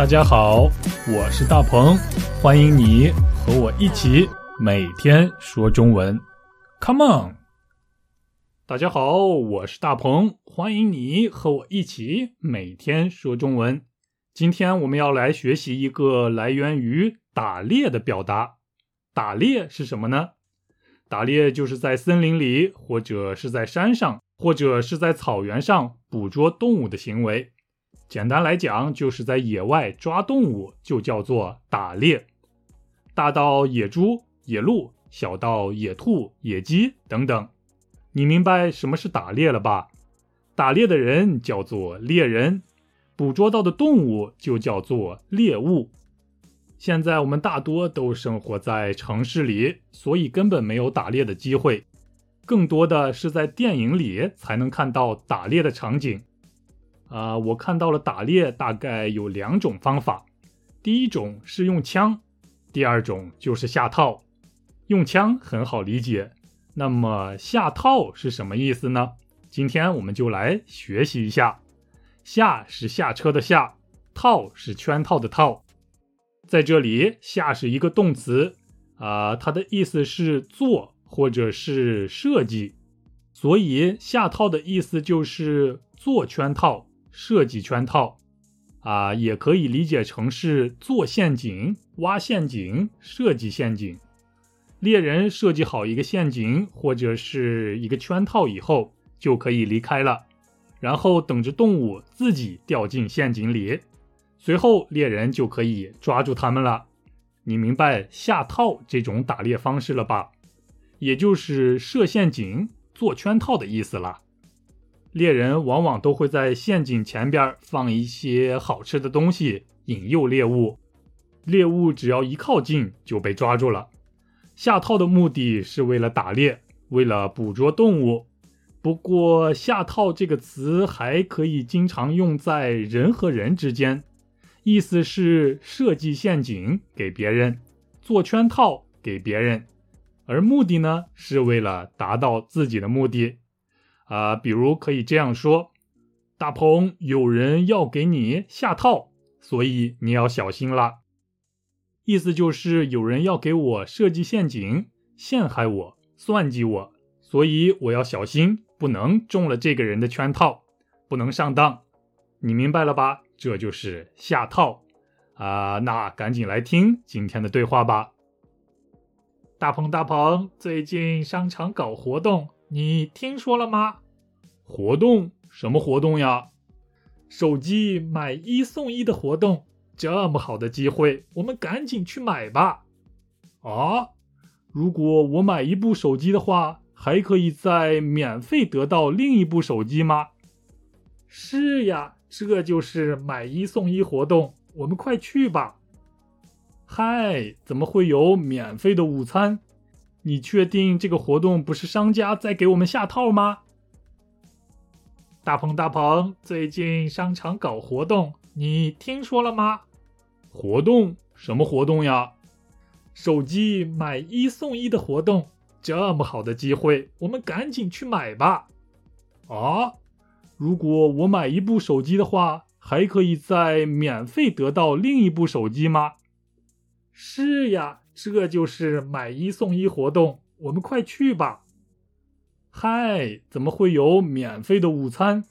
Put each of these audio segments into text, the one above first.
大家好，我是大鹏，欢迎你和我一起每天说中文。Come on！大家好，我是大鹏，欢迎你和我一起每天说中文。今天我们要来学习一个来源于打猎的表达。打猎是什么呢？打猎就是在森林里，或者是在山上，或者是在草原上捕捉动物的行为。简单来讲，就是在野外抓动物，就叫做打猎。大到野猪、野鹿，小到野兔、野鸡等等。你明白什么是打猎了吧？打猎的人叫做猎人，捕捉到的动物就叫做猎物。现在我们大多都生活在城市里，所以根本没有打猎的机会，更多的是在电影里才能看到打猎的场景。啊，我看到了打猎大概有两种方法，第一种是用枪，第二种就是下套。用枪很好理解，那么下套是什么意思呢？今天我们就来学习一下。下是下车的下，套是圈套的套。在这里，下是一个动词，啊，它的意思是做或者是设计，所以下套的意思就是做圈套。设计圈套，啊，也可以理解成是做陷阱、挖陷阱、设计陷阱。猎人设计好一个陷阱或者是一个圈套以后，就可以离开了，然后等着动物自己掉进陷阱里，随后猎人就可以抓住它们了。你明白下套这种打猎方式了吧？也就是设陷阱、做圈套的意思了。猎人往往都会在陷阱前边放一些好吃的东西，引诱猎物。猎物只要一靠近，就被抓住了。下套的目的是为了打猎，为了捕捉动物。不过，下套这个词还可以经常用在人和人之间，意思是设计陷阱给别人，做圈套给别人，而目的呢，是为了达到自己的目的。啊，比如可以这样说：“大鹏，有人要给你下套，所以你要小心了。”意思就是有人要给我设计陷阱，陷害我，算计我，所以我要小心，不能中了这个人的圈套，不能上当。你明白了吧？这就是下套啊！那赶紧来听今天的对话吧。大鹏，大鹏，最近商场搞活动。你听说了吗？活动？什么活动呀？手机买一送一的活动，这么好的机会，我们赶紧去买吧！啊，如果我买一部手机的话，还可以再免费得到另一部手机吗？是呀，这就是买一送一活动，我们快去吧！嗨，怎么会有免费的午餐？你确定这个活动不是商家在给我们下套吗？大鹏大鹏，最近商场搞活动，你听说了吗？活动？什么活动呀？手机买一送一的活动，这么好的机会，我们赶紧去买吧！啊，如果我买一部手机的话，还可以再免费得到另一部手机吗？是呀。这就是买一送一活动，我们快去吧！嗨，怎么会有免费的午餐？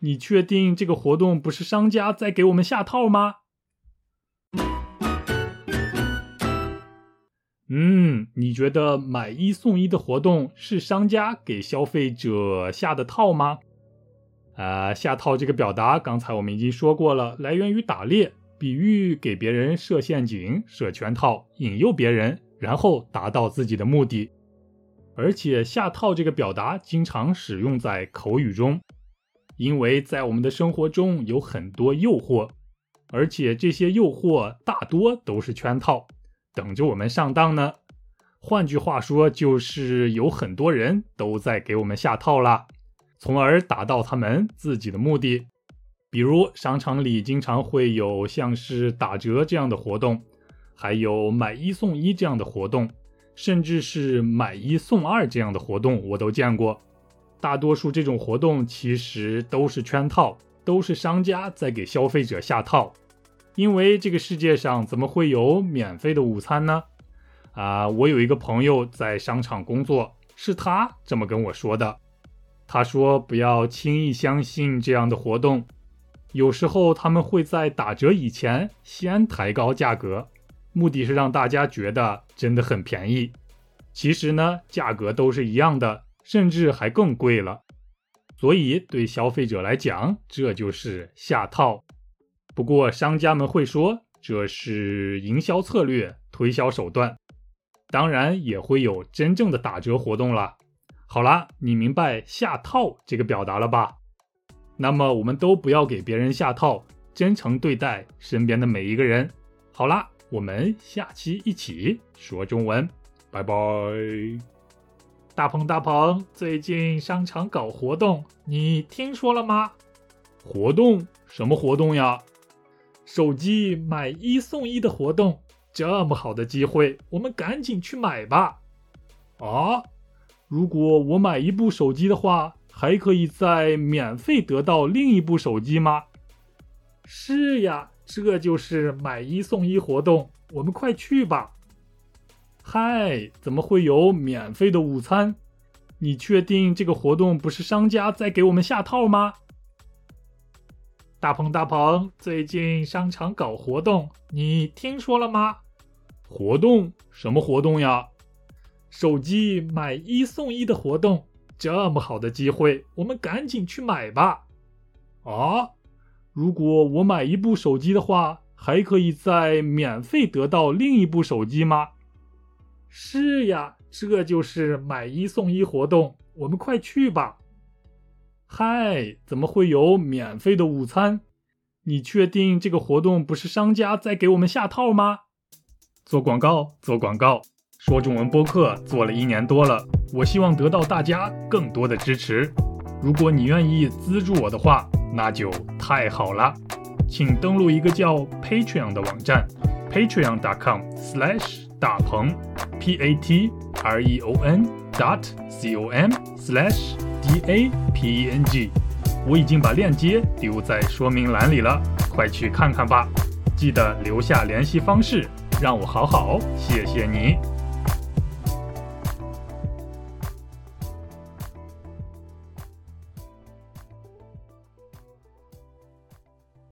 你确定这个活动不是商家在给我们下套吗？嗯，你觉得买一送一的活动是商家给消费者下的套吗？啊，下套这个表达刚才我们已经说过了，来源于打猎。比喻给别人设陷阱、设圈套，引诱别人，然后达到自己的目的。而且下套这个表达经常使用在口语中，因为在我们的生活中有很多诱惑，而且这些诱惑大多都是圈套，等着我们上当呢。换句话说，就是有很多人都在给我们下套啦，从而达到他们自己的目的。比如商场里经常会有像是打折这样的活动，还有买一送一这样的活动，甚至是买一送二这样的活动，我都见过。大多数这种活动其实都是圈套，都是商家在给消费者下套。因为这个世界上怎么会有免费的午餐呢？啊，我有一个朋友在商场工作，是他这么跟我说的。他说不要轻易相信这样的活动，有时候他们会在打折以前先抬高价格，目的是让大家觉得真的很便宜。其实呢，价格都是一样的，甚至还更贵了。所以对消费者来讲，这就是下套。不过商家们会说这是营销策略、推销手段。当然也会有真正的打折活动了。好啦，你明白下套这个表达了吧？那么我们都不要给别人下套，真诚对待身边的每一个人。好啦，我们下期一起说中文，拜拜。大鹏大鹏，最近商场搞活动，你听说了吗？活动？什么活动呀？手机买一送一的活动。这么好的机会，我们赶紧去买吧！啊，如果我买一部手机的话，还可以再免费得到另一部手机吗？是呀，这就是买一送一活动，我们快去吧！嗨，怎么会有免费的午餐？你确定这个活动不是商家在给我们下套吗？大鹏大鹏，最近商场搞活动，你听说了吗？活动？什么活动呀？手机买一送一的活动，这么好的机会，我们赶紧去买吧！啊，如果我买一部手机的话，还可以再免费得到另一部手机吗？是呀，这就是买一送一活动，我们快去吧！嗨，怎么会有免费的午餐？你确定这个活动不是商家在给我们下套吗？做广告，做广告，说中文播客做了一年多了，我希望得到大家更多的支持。如果你愿意资助我的话，那就太好了。请登录一个叫 Patreon 的网站，patreon.com/slash 大鹏，P-A-T-R-E-O-N dot C-O-M/slash D A P E N G，我已经把链接丢在说明栏里了，快去看看吧！记得留下联系方式，让我好好谢谢你。